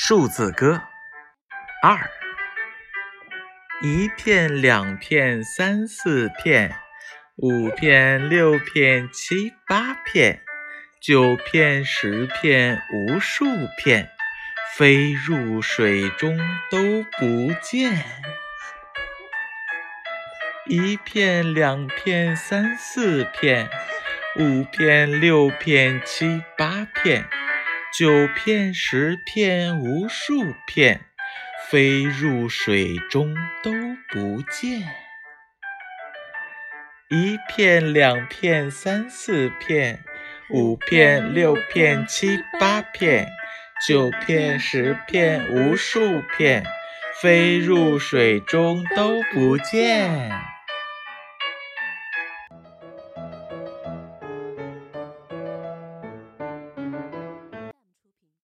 数字歌。二，一片两片三四片，五片六片七八片，九片十片无数片，飞入水中都不见。一片两片三四片，五片六片七八片。九片十片无数片，飞入水中都不见。一片两片三四片，五片六片七八片，九片十片无数片，飞入水中都不见。